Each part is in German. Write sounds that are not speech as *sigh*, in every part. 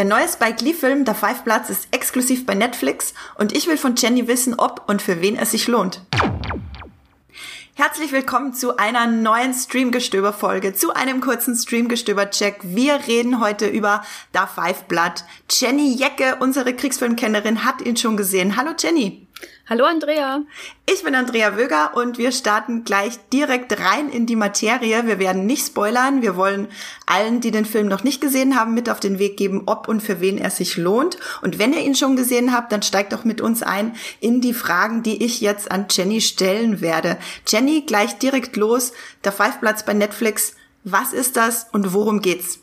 Der neue Spike Lee-Film Der Five Bloods ist exklusiv bei Netflix und ich will von Jenny wissen, ob und für wen es sich lohnt. Herzlich willkommen zu einer neuen Streamgestöber-Folge, zu einem kurzen Streamgestöber-Check. Wir reden heute über Da Five Blood. Jenny Jecke, unsere Kriegsfilmkennerin, hat ihn schon gesehen. Hallo Jenny. Hallo Andrea. Ich bin Andrea Wöger und wir starten gleich direkt rein in die Materie. Wir werden nicht spoilern. Wir wollen allen, die den Film noch nicht gesehen haben, mit auf den Weg geben, ob und für wen er sich lohnt. Und wenn ihr ihn schon gesehen habt, dann steigt doch mit uns ein in die Fragen, die ich jetzt an Jenny stellen werde. Jenny, gleich direkt los. Der Five Platz bei Netflix. Was ist das und worum geht's?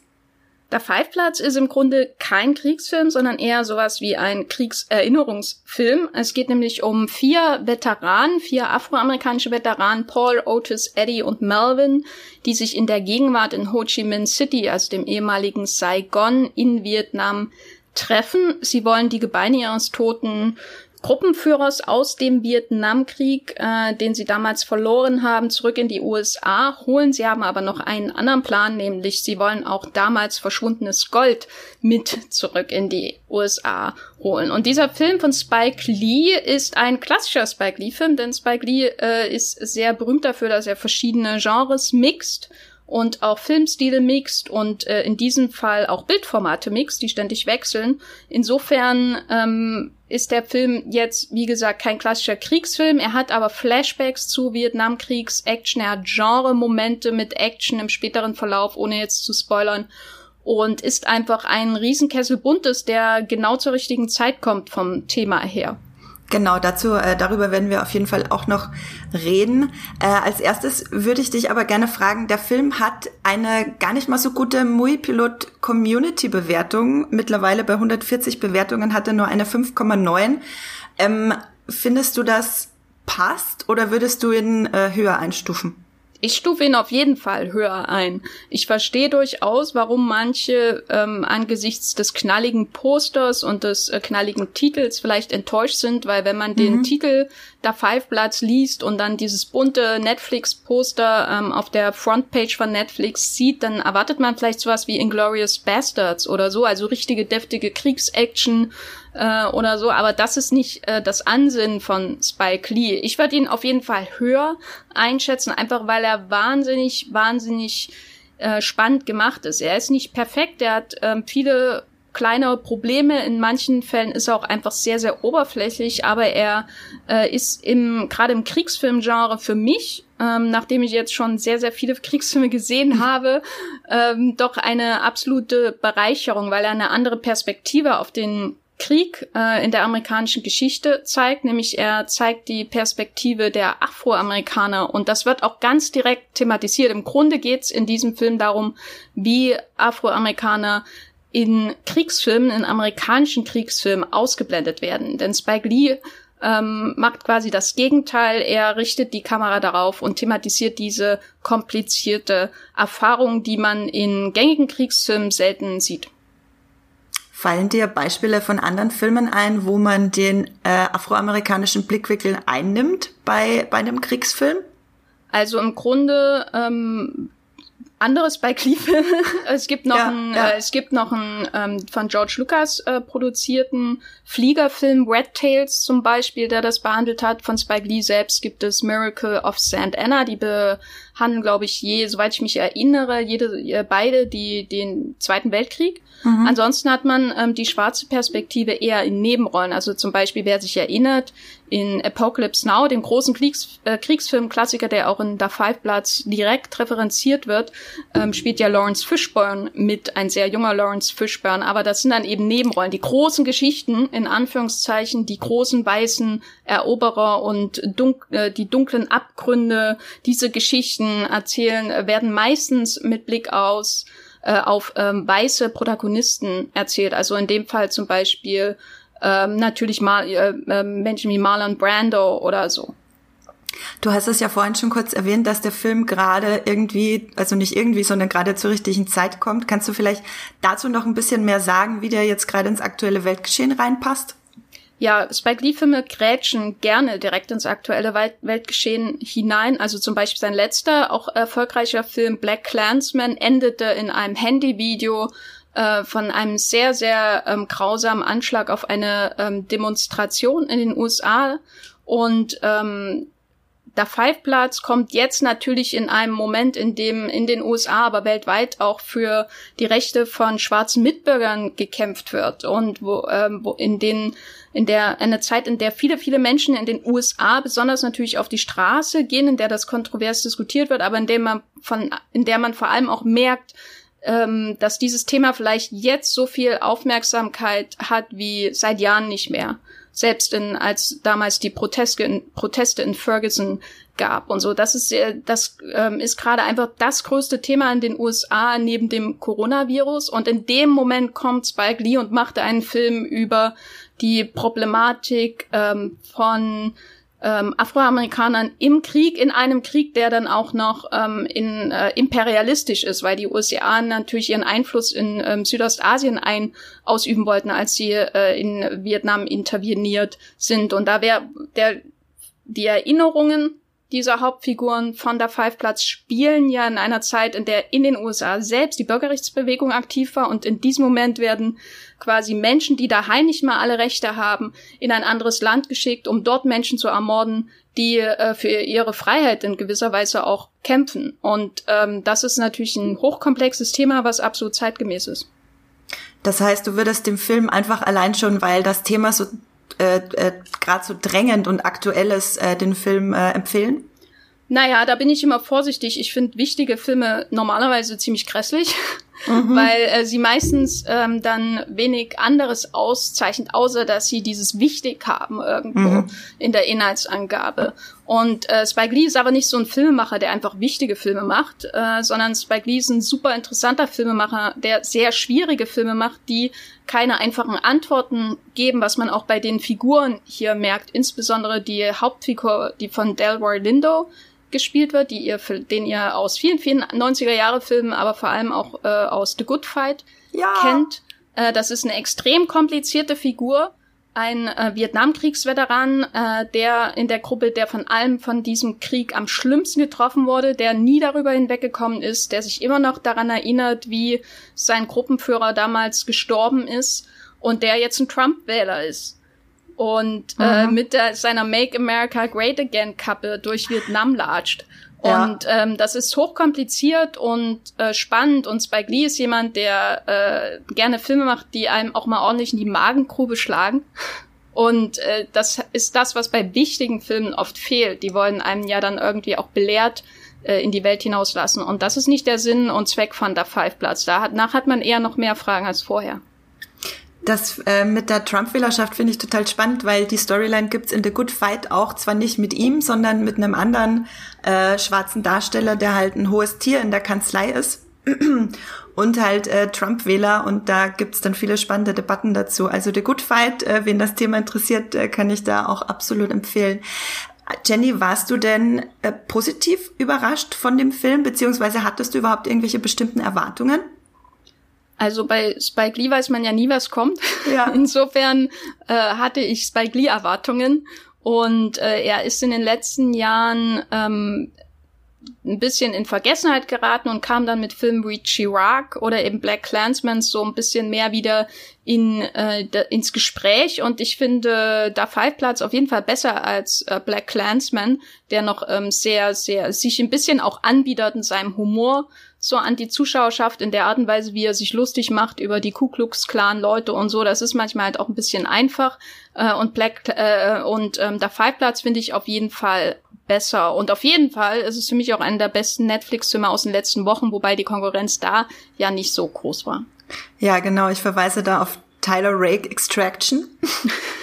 Der Five-Platz ist im Grunde kein Kriegsfilm, sondern eher sowas wie ein Kriegserinnerungsfilm. Es geht nämlich um vier Veteranen, vier afroamerikanische Veteranen, Paul, Otis, Eddie und Melvin, die sich in der Gegenwart in Ho Chi Minh City, also dem ehemaligen Saigon in Vietnam, treffen. Sie wollen die Gebeine ihres toten Gruppenführers aus dem Vietnamkrieg, äh, den sie damals verloren haben, zurück in die USA holen. Sie haben aber noch einen anderen Plan, nämlich sie wollen auch damals verschwundenes Gold mit zurück in die USA holen. Und dieser Film von Spike Lee ist ein klassischer Spike Lee-Film, denn Spike Lee äh, ist sehr berühmt dafür, dass er verschiedene Genres mixt und auch Filmstile mixt und äh, in diesem Fall auch Bildformate mixt, die ständig wechseln. Insofern ähm, ist der Film jetzt, wie gesagt, kein klassischer Kriegsfilm. Er hat aber Flashbacks zu Vietnamkriegs Action. Er hat Genre-Momente mit Action im späteren Verlauf, ohne jetzt zu spoilern. Und ist einfach ein Riesenkessel Buntes, der genau zur richtigen Zeit kommt vom Thema her. Genau, dazu, äh, darüber werden wir auf jeden Fall auch noch reden. Äh, als erstes würde ich dich aber gerne fragen, der Film hat eine gar nicht mal so gute Mui-Pilot Community Bewertung. Mittlerweile bei 140 Bewertungen hat er nur eine 5,9. Ähm, findest du das passt oder würdest du ihn äh, höher einstufen? Ich stufe ihn auf jeden Fall höher ein. Ich verstehe durchaus, warum manche ähm, angesichts des knalligen Posters und des äh, knalligen Titels vielleicht enttäuscht sind, weil wenn man mhm. den Titel da Five Bloods liest und dann dieses bunte Netflix-Poster ähm, auf der Frontpage von Netflix sieht, dann erwartet man vielleicht sowas wie Inglorious Bastards oder so, also richtige deftige Kriegsaction äh, oder so, aber das ist nicht äh, das Ansinnen von Spike Lee. Ich würde ihn auf jeden Fall höher einschätzen, einfach weil er wahnsinnig, wahnsinnig äh, spannend gemacht ist. Er ist nicht perfekt, er hat ähm, viele kleine Probleme. In manchen Fällen ist er auch einfach sehr, sehr oberflächlich, aber er äh, ist im gerade im Kriegsfilmgenre für mich, ähm, nachdem ich jetzt schon sehr, sehr viele *laughs* Kriegsfilme gesehen *laughs* habe, ähm, doch eine absolute Bereicherung, weil er eine andere Perspektive auf den Krieg äh, in der amerikanischen Geschichte zeigt, nämlich er zeigt die Perspektive der Afroamerikaner und das wird auch ganz direkt thematisiert. Im Grunde geht's in diesem Film darum, wie Afroamerikaner in Kriegsfilmen, in amerikanischen Kriegsfilmen ausgeblendet werden. Denn Spike Lee ähm, macht quasi das Gegenteil. Er richtet die Kamera darauf und thematisiert diese komplizierte Erfahrung, die man in gängigen Kriegsfilmen selten sieht. Fallen dir Beispiele von anderen Filmen ein, wo man den äh, afroamerikanischen Blickwinkel einnimmt bei, bei einem Kriegsfilm? Also im Grunde ähm, anderes bei *laughs* Cleveland. es gibt noch ja, einen, ja. Äh, es gibt noch einen ähm, von George Lucas äh, produzierten Fliegerfilm Red Tails zum Beispiel, der das behandelt hat. Von Spike Lee selbst gibt es Miracle of St. Anna, die behandeln, glaube ich, je, soweit ich mich erinnere, jede, äh, beide die den Zweiten Weltkrieg. Mhm. Ansonsten hat man ähm, die schwarze Perspektive eher in Nebenrollen. Also zum Beispiel, wer sich erinnert, in Apocalypse Now, dem großen Kriegs äh, Kriegsfilm-Klassiker, der auch in The Five Bloods direkt referenziert wird, ähm, spielt ja Lawrence Fishburne mit, ein sehr junger Lawrence Fishburne. Aber das sind dann eben Nebenrollen. Die großen Geschichten, in Anführungszeichen, die großen weißen Eroberer und dunk äh, die dunklen Abgründe, diese Geschichten erzählen, werden meistens mit Blick aus äh, auf ähm, weiße Protagonisten erzählt. Also in dem Fall zum Beispiel ähm, natürlich mal äh, äh, Menschen wie Marlon Brando oder so. Du hast es ja vorhin schon kurz erwähnt, dass der Film gerade irgendwie, also nicht irgendwie, sondern gerade zur richtigen Zeit kommt. Kannst du vielleicht dazu noch ein bisschen mehr sagen, wie der jetzt gerade ins aktuelle Weltgeschehen reinpasst? Ja, Spike Lee-Filme grätschen gerne direkt ins aktuelle Weltgeschehen hinein. Also zum Beispiel sein letzter, auch erfolgreicher Film Black Clansman endete in einem Handyvideo äh, von einem sehr, sehr ähm, grausamen Anschlag auf eine ähm, Demonstration in den USA. Und ähm, der Five-Platz kommt jetzt natürlich in einem Moment, in dem in den USA, aber weltweit auch für die Rechte von schwarzen Mitbürgern gekämpft wird. Und wo, ähm, wo in den in der eine Zeit, in der viele viele Menschen in den USA besonders natürlich auf die Straße gehen, in der das kontrovers diskutiert wird, aber in dem man von in der man vor allem auch merkt, ähm, dass dieses Thema vielleicht jetzt so viel Aufmerksamkeit hat wie seit Jahren nicht mehr selbst in, als damals die Proteste in, Proteste in Ferguson gab und so. Das ist das ähm, ist gerade einfach das größte Thema in den USA neben dem Coronavirus. Und in dem Moment kommt Spike Lee und macht einen Film über die Problematik ähm, von ähm, Afroamerikanern im Krieg, in einem Krieg, der dann auch noch ähm, in, äh, imperialistisch ist, weil die USA natürlich ihren Einfluss in ähm, Südostasien ein ausüben wollten, als sie äh, in Vietnam interveniert sind. Und da wäre der die Erinnerungen dieser Hauptfiguren von der Five Platz spielen ja in einer Zeit, in der in den USA selbst die Bürgerrechtsbewegung aktiv war und in diesem Moment werden quasi Menschen, die daheim nicht mal alle Rechte haben, in ein anderes Land geschickt, um dort Menschen zu ermorden, die äh, für ihre Freiheit in gewisser Weise auch kämpfen. Und ähm, das ist natürlich ein hochkomplexes Thema, was absolut zeitgemäß ist. Das heißt, du würdest dem Film einfach allein schon, weil das Thema so äh, äh, gerade so drängend und aktuell ist, äh, den Film äh, empfehlen? Naja, da bin ich immer vorsichtig. Ich finde wichtige Filme normalerweise ziemlich grässlich, mhm. weil äh, sie meistens ähm, dann wenig anderes auszeichnet, außer dass sie dieses Wichtig haben irgendwo mhm. in der Inhaltsangabe. Und äh, Spike Lee ist aber nicht so ein Filmemacher, der einfach wichtige Filme macht, äh, sondern Spike Lee ist ein super interessanter Filmemacher, der sehr schwierige Filme macht, die keine einfachen Antworten geben, was man auch bei den Figuren hier merkt, insbesondere die Hauptfigur, die von Delroy Lindo gespielt wird, die ihr, den ihr aus vielen, vielen 90er Jahre Filmen, aber vor allem auch äh, aus The Good Fight ja. kennt. Äh, das ist eine extrem komplizierte Figur. Ein äh, Vietnamkriegsveteran, äh, der in der Gruppe, der von allem von diesem Krieg am schlimmsten getroffen wurde, der nie darüber hinweggekommen ist, der sich immer noch daran erinnert, wie sein Gruppenführer damals gestorben ist und der jetzt ein Trump-Wähler ist und äh, mhm. mit der, seiner Make America Great Again Kappe durch Vietnam latscht. Und ja. ähm, das ist hochkompliziert und äh, spannend. Und Spike Lee ist jemand, der äh, gerne Filme macht, die einem auch mal ordentlich in die Magengrube schlagen. *laughs* Und äh, das ist das, was bei wichtigen Filmen oft fehlt. Die wollen einem ja dann irgendwie auch belehrt äh, in die Welt hinauslassen. Und das ist nicht der Sinn und Zweck von der Five Platz. Danach hat man eher noch mehr Fragen als vorher. Das äh, mit der Trump-Wählerschaft finde ich total spannend, weil die Storyline gibt's in The Good Fight auch zwar nicht mit ihm, sondern mit einem anderen äh, schwarzen Darsteller, der halt ein hohes Tier in der Kanzlei ist *clears throat* und halt äh, Trump-Wähler und da gibt's dann viele spannende Debatten dazu. Also The Good Fight, äh, wen das Thema interessiert, äh, kann ich da auch absolut empfehlen. Jenny, warst du denn äh, positiv überrascht von dem Film, beziehungsweise hattest du überhaupt irgendwelche bestimmten Erwartungen? Also bei Spike Lee weiß man ja nie, was kommt. Ja. *laughs* Insofern äh, hatte ich Spike Lee Erwartungen und äh, er ist in den letzten Jahren ähm, ein bisschen in Vergessenheit geraten und kam dann mit Filmen wie Chirac oder eben Black Clansman so ein bisschen mehr wieder in, äh, ins Gespräch und ich finde da Five Platz auf jeden Fall besser als äh, Black Clansman, der noch ähm, sehr, sehr sich ein bisschen auch anbietet in seinem Humor so an die Zuschauerschaft in der Art und Weise, wie er sich lustig macht über die Ku Klux Klan Leute und so. Das ist manchmal halt auch ein bisschen einfach. Äh, und Black äh, und ähm, der Five Platz finde ich auf jeden Fall besser. Und auf jeden Fall ist es für mich auch einer der besten Netflix-Filme aus den letzten Wochen, wobei die Konkurrenz da ja nicht so groß war. Ja, genau. Ich verweise da auf Tyler Rake Extraction. *laughs*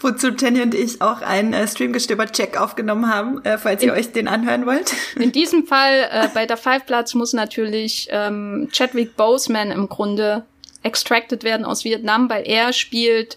Wozu Jenny und ich auch einen äh, Streamgestöber-Check aufgenommen haben, äh, falls ihr in, euch den anhören wollt. In *laughs* diesem Fall äh, bei der Five Platz muss natürlich ähm, Chadwick Boseman im Grunde extracted werden aus Vietnam, weil er spielt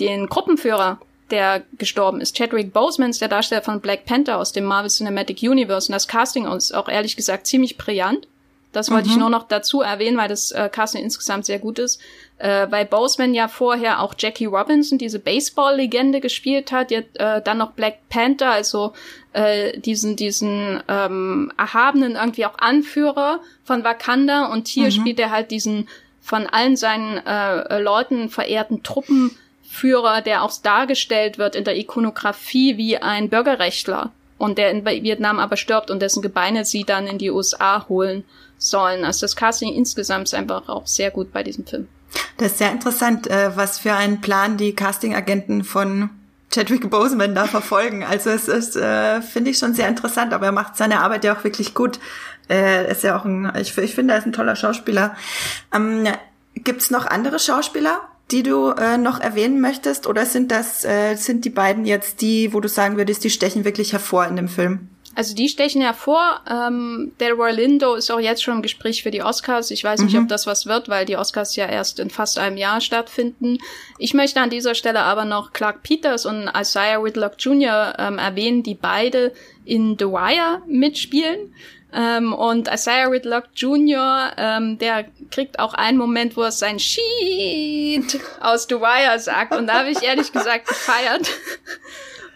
den Gruppenführer der gestorben ist. Chadwick Boseman ist der Darsteller von Black Panther aus dem Marvel Cinematic Universe und das Casting ist auch ehrlich gesagt ziemlich brillant. Das wollte mhm. ich nur noch dazu erwähnen, weil das äh, Casting insgesamt sehr gut ist. Äh, weil Boseman ja vorher auch Jackie Robinson, diese Baseball-Legende, gespielt hat. Jetzt, äh, dann noch Black Panther, also äh, diesen, diesen ähm, erhabenen irgendwie auch Anführer von Wakanda. Und hier mhm. spielt er halt diesen von allen seinen äh, Leuten verehrten Truppenführer, der auch dargestellt wird in der Ikonografie wie ein Bürgerrechtler und der in Vietnam aber stirbt und dessen Gebeine sie dann in die USA holen sollen. Also das Casting insgesamt ist einfach auch sehr gut bei diesem Film. Das ist sehr interessant, äh, was für einen Plan die Casting-Agenten von Chadwick Boseman da verfolgen. Also es ist, äh, finde ich schon sehr interessant, aber er macht seine Arbeit ja auch wirklich gut. Äh, ist ja auch ein, ich, ich finde, er ist ein toller Schauspieler. Ähm, Gibt es noch andere Schauspieler, die du äh, noch erwähnen möchtest, oder sind das äh, sind die beiden jetzt die, wo du sagen würdest, die stechen wirklich hervor in dem Film? Also die stechen hervor. Ähm, Delroy Lindo ist auch jetzt schon im Gespräch für die Oscars. Ich weiß nicht, mhm. ob das was wird, weil die Oscars ja erst in fast einem Jahr stattfinden. Ich möchte an dieser Stelle aber noch Clark Peters und Isaiah Whitlock Jr. Ähm, erwähnen, die beide in The Wire mitspielen. Ähm, und Isaiah Whitlock Jr., ähm, der kriegt auch einen Moment, wo er sein Sheet aus The Wire sagt. Und da habe ich ehrlich gesagt gefeiert.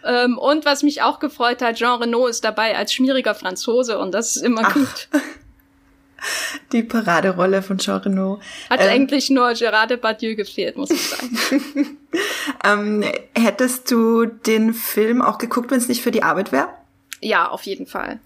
Ähm, und was mich auch gefreut hat, Jean Renault ist dabei als schmieriger Franzose und das ist immer Ach. gut. *laughs* Die Paraderolle von Jean Renault. Hat ähm, eigentlich nur Gerard Depardieu gefehlt, muss ich sagen. *laughs* ähm, hättest du den Film auch geguckt, wenn es nicht für die Arbeit wäre? Ja, auf jeden Fall.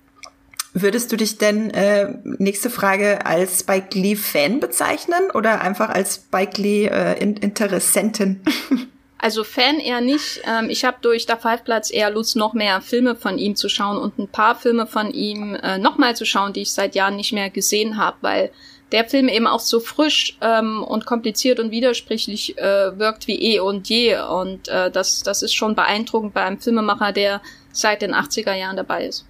Würdest du dich denn, äh, nächste Frage, als Spike Lee Fan bezeichnen oder einfach als Spike Lee äh? *laughs* Also Fan eher nicht. Ähm, ich habe durch der Five eher Lust, noch mehr Filme von ihm zu schauen und ein paar Filme von ihm äh, nochmal zu schauen, die ich seit Jahren nicht mehr gesehen habe, weil der Film eben auch so frisch ähm, und kompliziert und widersprüchlich äh, wirkt wie eh und je. Und äh, das, das ist schon beeindruckend bei einem Filmemacher, der seit den 80er Jahren dabei ist.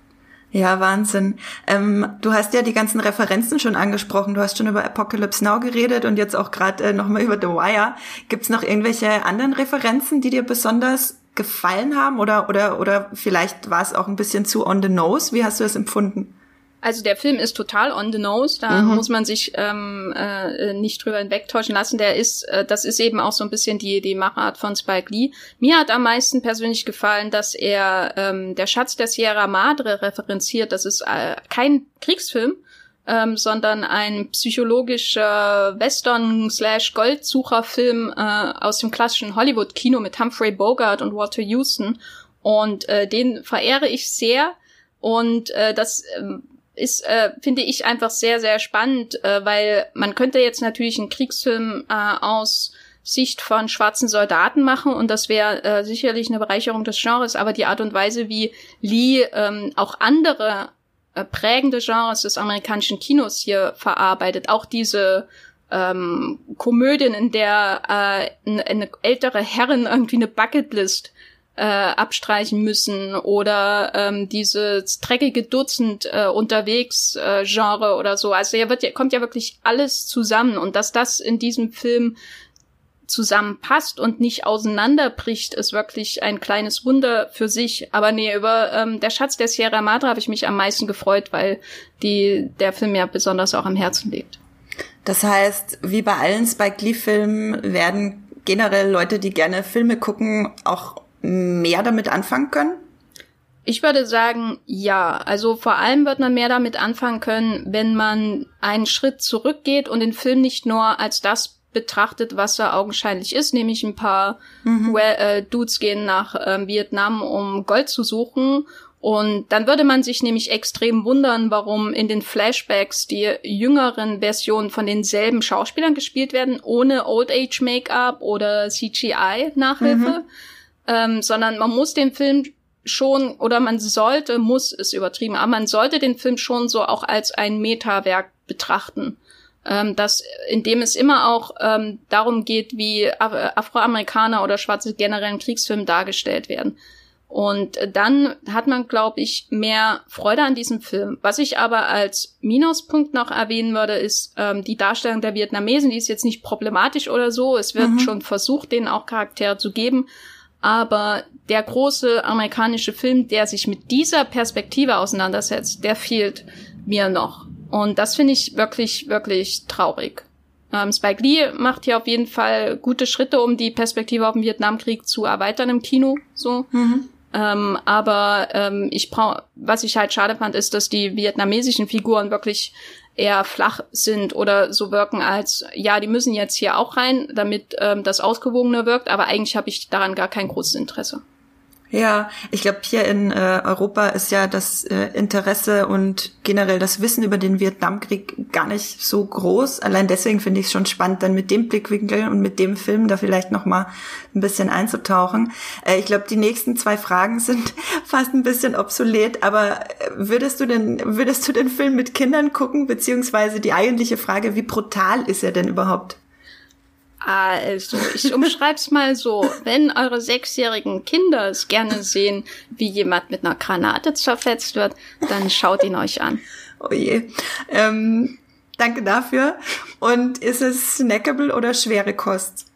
Ja, Wahnsinn. Ähm, du hast ja die ganzen Referenzen schon angesprochen. Du hast schon über Apocalypse Now geredet und jetzt auch gerade äh, nochmal über The Wire. Gibt's noch irgendwelche anderen Referenzen, die dir besonders gefallen haben oder oder oder vielleicht war es auch ein bisschen zu on the nose? Wie hast du das empfunden? Also der Film ist total on the nose, da mhm. muss man sich ähm, äh, nicht drüber hinwegtäuschen lassen. Der ist, äh, das ist eben auch so ein bisschen die die Machart von Spike Lee. Mir hat am meisten persönlich gefallen, dass er ähm, der Schatz der Sierra Madre referenziert. Das ist äh, kein Kriegsfilm, ähm, sondern ein psychologischer Western-slash-Goldsucher-Film äh, aus dem klassischen Hollywood-Kino mit Humphrey Bogart und Walter Houston. Und äh, den verehre ich sehr. Und äh, das ähm, ist, äh, finde ich, einfach sehr, sehr spannend, äh, weil man könnte jetzt natürlich einen Kriegsfilm äh, aus Sicht von schwarzen Soldaten machen und das wäre äh, sicherlich eine Bereicherung des Genres, aber die Art und Weise, wie Lee ähm, auch andere äh, prägende Genres des amerikanischen Kinos hier verarbeitet, auch diese ähm, Komödien, in der äh, eine, ältere Herrin irgendwie eine Bucketlist äh, abstreichen müssen oder ähm, dieses dreckige Dutzend äh, unterwegs äh, Genre oder so. Also ja wird kommt ja wirklich alles zusammen und dass das in diesem Film zusammenpasst und nicht auseinanderbricht, ist wirklich ein kleines Wunder für sich. Aber nee, über ähm, der Schatz der Sierra Madre habe ich mich am meisten gefreut, weil die der Film ja besonders auch am Herzen liegt. Das heißt, wie bei allen Spike Lee Filmen werden generell Leute, die gerne Filme gucken, auch mehr damit anfangen können? Ich würde sagen, ja. Also vor allem wird man mehr damit anfangen können, wenn man einen Schritt zurückgeht und den Film nicht nur als das betrachtet, was er augenscheinlich ist, nämlich ein paar mhm. äh, Dudes gehen nach äh, Vietnam, um Gold zu suchen. Und dann würde man sich nämlich extrem wundern, warum in den Flashbacks die jüngeren Versionen von denselben Schauspielern gespielt werden, ohne Old Age Make-up oder CGI-Nachhilfe. Mhm ähm, sondern man muss den Film schon oder man sollte, muss ist übertrieben, aber man sollte den Film schon so auch als ein Metawerk betrachten. Ähm, das, in dem es immer auch ähm, darum geht, wie Afroamerikaner oder Schwarze generell in Kriegsfilmen dargestellt werden. Und dann hat man, glaube ich, mehr Freude an diesem Film. Was ich aber als Minuspunkt noch erwähnen würde, ist ähm, die Darstellung der Vietnamesen. Die ist jetzt nicht problematisch oder so. Es wird mhm. schon versucht, denen auch Charaktere zu geben. Aber der große amerikanische Film, der sich mit dieser Perspektive auseinandersetzt, der fehlt mir noch. Und das finde ich wirklich, wirklich traurig. Ähm, Spike Lee macht hier auf jeden Fall gute Schritte, um die Perspektive auf den Vietnamkrieg zu erweitern im Kino. So. Mhm. Ähm, aber ähm, ich brauche, was ich halt schade fand, ist, dass die vietnamesischen Figuren wirklich eher flach sind oder so wirken als, ja, die müssen jetzt hier auch rein, damit ähm, das ausgewogener wirkt, aber eigentlich habe ich daran gar kein großes Interesse. Ja, ich glaube, hier in äh, Europa ist ja das äh, Interesse und generell das Wissen über den Vietnamkrieg gar nicht so groß. Allein deswegen finde ich es schon spannend, dann mit dem Blickwinkel und mit dem Film da vielleicht noch mal ein bisschen einzutauchen. Äh, ich glaube, die nächsten zwei Fragen *laughs* sind fast ein bisschen obsolet, aber äh, würdest du denn würdest du den Film mit Kindern gucken, beziehungsweise die eigentliche Frage, wie brutal ist er denn überhaupt? Also, ich umschreib's mal so. Wenn eure sechsjährigen Kinder es gerne sehen, wie jemand mit einer Granate zerfetzt wird, dann schaut ihn euch an. Oh je. Ähm, danke dafür. Und ist es snackable oder schwere Kost?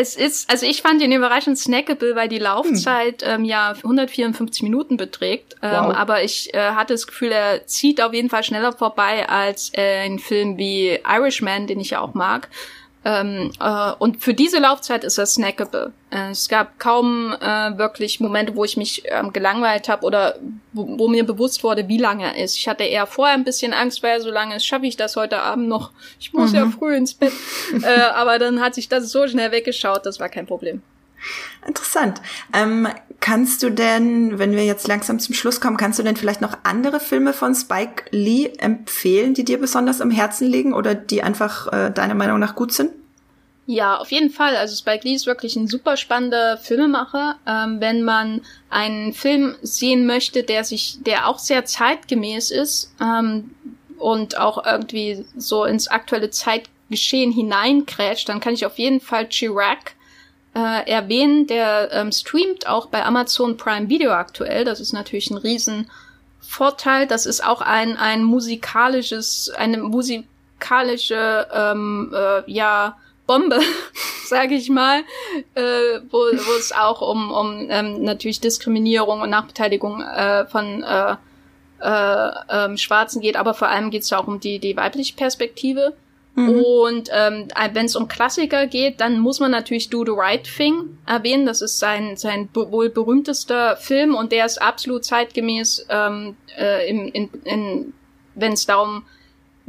Es ist, also ich fand ihn überraschend snackable, weil die Laufzeit hm. ähm, ja 154 Minuten beträgt. Ähm, wow. Aber ich äh, hatte das Gefühl, er zieht auf jeden Fall schneller vorbei als äh, ein Film wie Irishman, den ich ja auch mag. Ähm, äh, und für diese Laufzeit ist er snackable. Äh, es gab kaum äh, wirklich Momente, wo ich mich ähm, gelangweilt habe oder wo, wo, mir bewusst wurde, wie lange er ist. Ich hatte eher vorher ein bisschen Angst, weil so lange ist, schaffe ich das heute Abend noch. Ich muss mhm. ja früh ins Bett. *laughs* äh, aber dann hat sich das so schnell weggeschaut, das war kein Problem. Interessant. Ähm, kannst du denn, wenn wir jetzt langsam zum Schluss kommen, kannst du denn vielleicht noch andere Filme von Spike Lee empfehlen, die dir besonders am Herzen liegen oder die einfach äh, deiner Meinung nach gut sind? Ja, auf jeden Fall. Also Spike Lee ist wirklich ein super spannender Filmemacher. Ähm, wenn man einen Film sehen möchte, der sich, der auch sehr zeitgemäß ist ähm, und auch irgendwie so ins aktuelle Zeitgeschehen hineinkrätscht, dann kann ich auf jeden Fall Chirac äh, erwähnen. Der ähm, streamt auch bei Amazon Prime Video aktuell. Das ist natürlich ein Riesenvorteil. Das ist auch ein ein musikalisches, eine musikalische ähm, äh, ja Bombe, *laughs* sage ich mal, äh, wo, wo es auch um, um ähm, natürlich Diskriminierung und Nachbeteiligung äh, von äh, äh, ähm, Schwarzen geht, aber vor allem geht es auch um die, die weibliche Perspektive. Mhm. Und ähm, wenn es um Klassiker geht, dann muss man natürlich Do the Right Thing erwähnen. Das ist sein, sein wohl berühmtester Film und der ist absolut zeitgemäß, ähm, äh, in, in, in, wenn es darum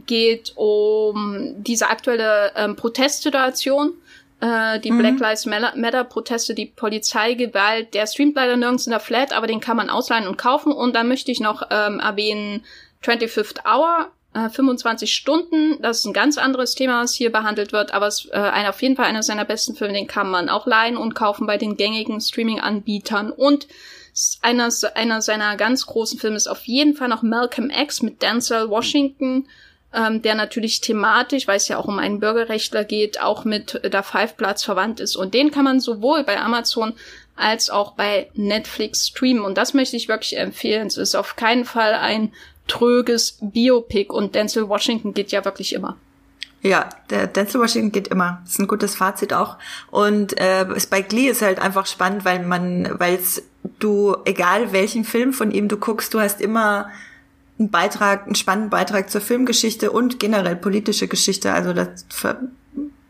geht um diese aktuelle ähm, Protestsituation, äh, die mhm. Black Lives Matter Proteste, die Polizeigewalt. Der streamt leider nirgends in der Flat, aber den kann man ausleihen und kaufen. Und dann möchte ich noch ähm, erwähnen 25th Hour, äh, 25 Stunden. Das ist ein ganz anderes Thema, was hier behandelt wird, aber es ist äh, ein, auf jeden Fall einer seiner besten Filme. Den kann man auch leihen und kaufen bei den gängigen Streaming-Anbietern. Und einer, einer seiner ganz großen Filme ist auf jeden Fall noch Malcolm X mit Denzel Washington ähm, der natürlich thematisch, weil es ja auch um einen Bürgerrechtler geht, auch mit der Five Platz verwandt ist. Und den kann man sowohl bei Amazon als auch bei Netflix streamen. Und das möchte ich wirklich empfehlen. Es ist auf keinen Fall ein tröges Biopic und Denzel Washington geht ja wirklich immer. Ja, der Denzel Washington geht immer. Das ist ein gutes Fazit auch. Und äh, Spike Lee ist halt einfach spannend, weil man, weil du, egal welchen Film von ihm du guckst, du hast immer einen Beitrag, einen spannenden Beitrag zur Filmgeschichte und generell politische Geschichte. Also das ver,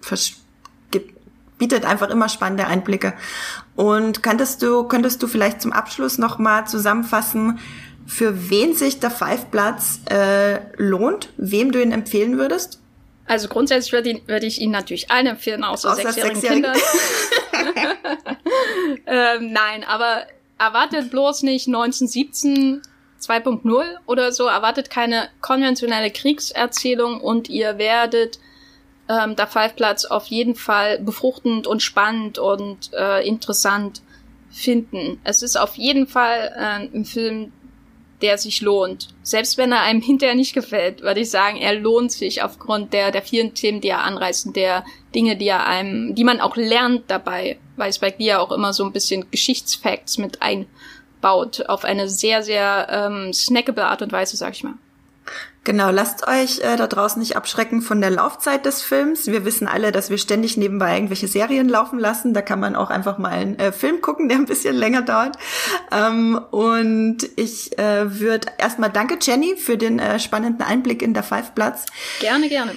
ver, bietet einfach immer spannende Einblicke. Und könntest du, könntest du vielleicht zum Abschluss nochmal zusammenfassen, für wen sich der Five-Platz äh, lohnt, wem du ihn empfehlen würdest? Also grundsätzlich würde ich, würde ich ihn natürlich allen empfehlen, außer, außer sechsjährigen Kindern. *laughs* ähm, nein, aber erwartet bloß nicht 1917 2.0 oder so, erwartet keine konventionelle Kriegserzählung und ihr werdet ähm, der Five-Platz auf jeden Fall befruchtend und spannend und äh, interessant finden. Es ist auf jeden Fall äh, ein Film, der sich lohnt. Selbst wenn er einem *laughs* hinterher nicht gefällt, würde ich sagen, er lohnt sich aufgrund der, der vielen Themen, die er anreißt und der Dinge, die er einem, die man auch lernt dabei, weil Spike Lee ja auch immer so ein bisschen Geschichtsfacts mit ein baut auf eine sehr, sehr ähm, snackable Art und Weise, sag ich mal. Genau, lasst euch äh, da draußen nicht abschrecken von der Laufzeit des Films. Wir wissen alle, dass wir ständig nebenbei irgendwelche Serien laufen lassen. Da kann man auch einfach mal einen äh, Film gucken, der ein bisschen länger dauert. Ähm, und ich äh, würde erstmal danke Jenny für den äh, spannenden Einblick in der Five Platz. Gerne, gerne.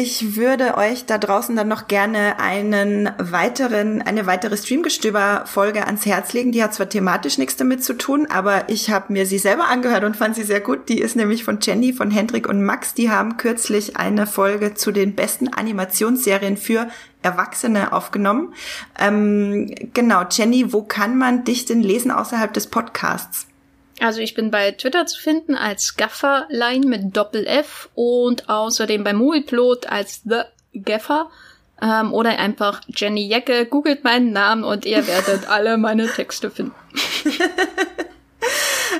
Ich würde euch da draußen dann noch gerne einen weiteren, eine weitere Streamgestöber-Folge ans Herz legen. Die hat zwar thematisch nichts damit zu tun, aber ich habe mir sie selber angehört und fand sie sehr gut. Die ist nämlich von Jenny, von Hendrik und Max. Die haben kürzlich eine Folge zu den besten Animationsserien für Erwachsene aufgenommen. Ähm, genau, Jenny, wo kann man dich denn lesen außerhalb des Podcasts? Also ich bin bei Twitter zu finden als Gafferline mit Doppel F und außerdem bei Movieplot als The Gaffer ähm, oder einfach Jenny Jecke. Googelt meinen Namen und ihr werdet *laughs* alle meine Texte finden. *laughs*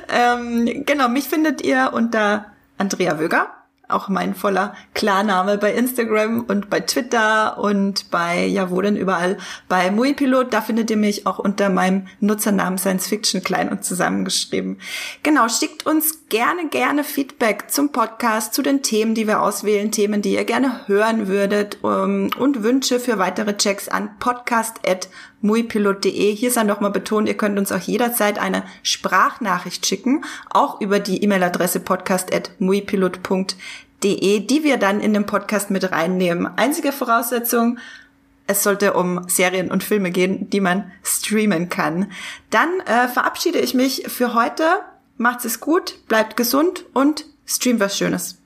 ähm, genau, mich findet ihr unter Andrea Wöger auch mein voller Klarname bei Instagram und bei Twitter und bei, ja, wo denn überall, bei Muipilot, da findet ihr mich auch unter meinem Nutzernamen Science Fiction klein und zusammengeschrieben. Genau, schickt uns gerne, gerne Feedback zum Podcast, zu den Themen, die wir auswählen, Themen, die ihr gerne hören würdet um, ähm, und Wünsche für weitere Checks an podcast.muipilot.de. Hier sei nochmal betont, ihr könnt uns auch jederzeit eine Sprachnachricht schicken, auch über die E-Mail-Adresse podcast.muipilot.de de, die wir dann in den Podcast mit reinnehmen. Einzige Voraussetzung, es sollte um Serien und Filme gehen, die man streamen kann. Dann äh, verabschiede ich mich für heute. Macht's es gut, bleibt gesund und stream was Schönes.